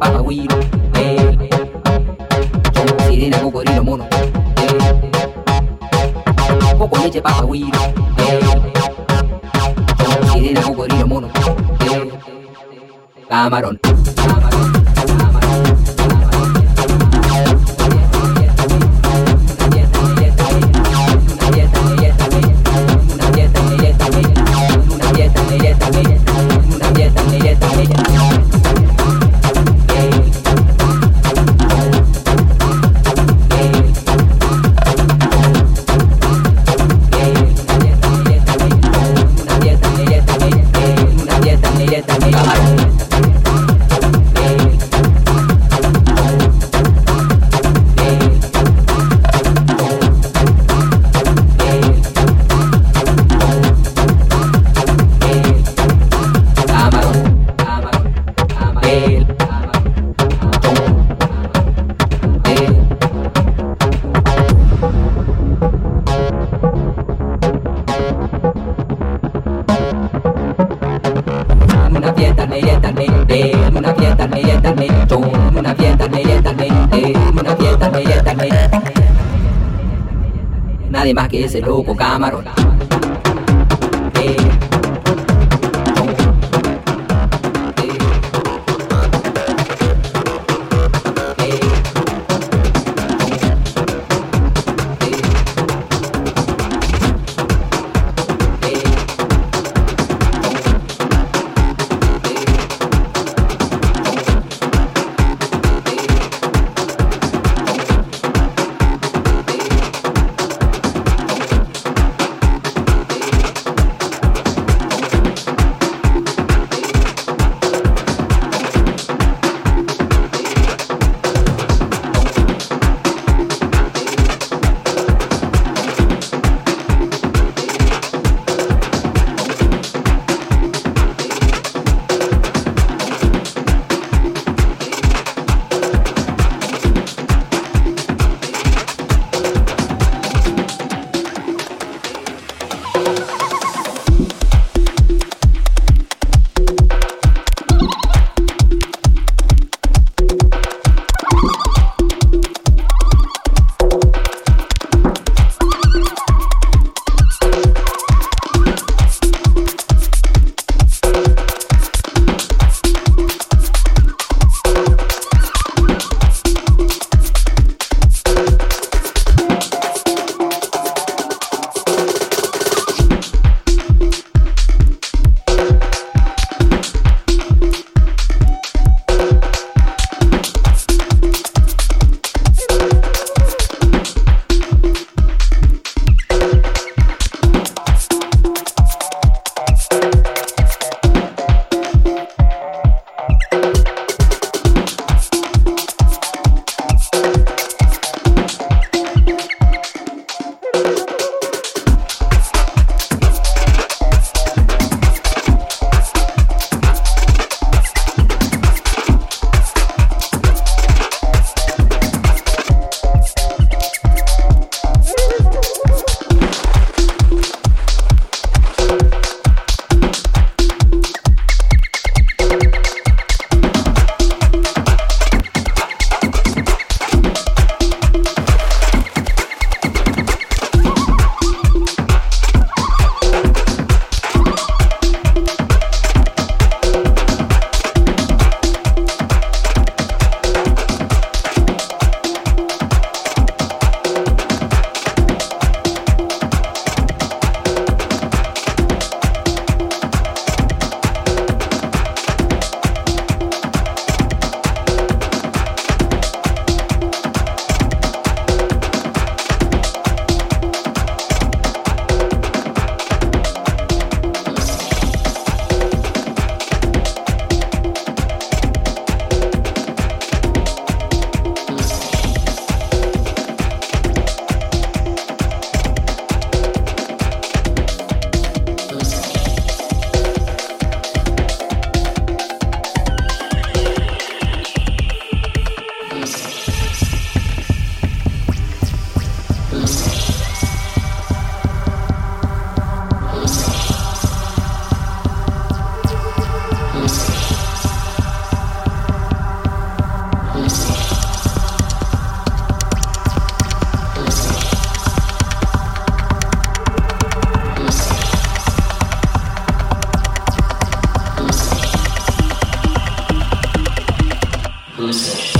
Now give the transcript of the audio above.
papagüiro, eh. Yo, sirena, cocodrilo, mono, eh. Coco, leche, papagüiro, eh. Yo, sirena, cocodrilo, mono, eh. Camarón. keessa iddoo gogaa maroodha. Who's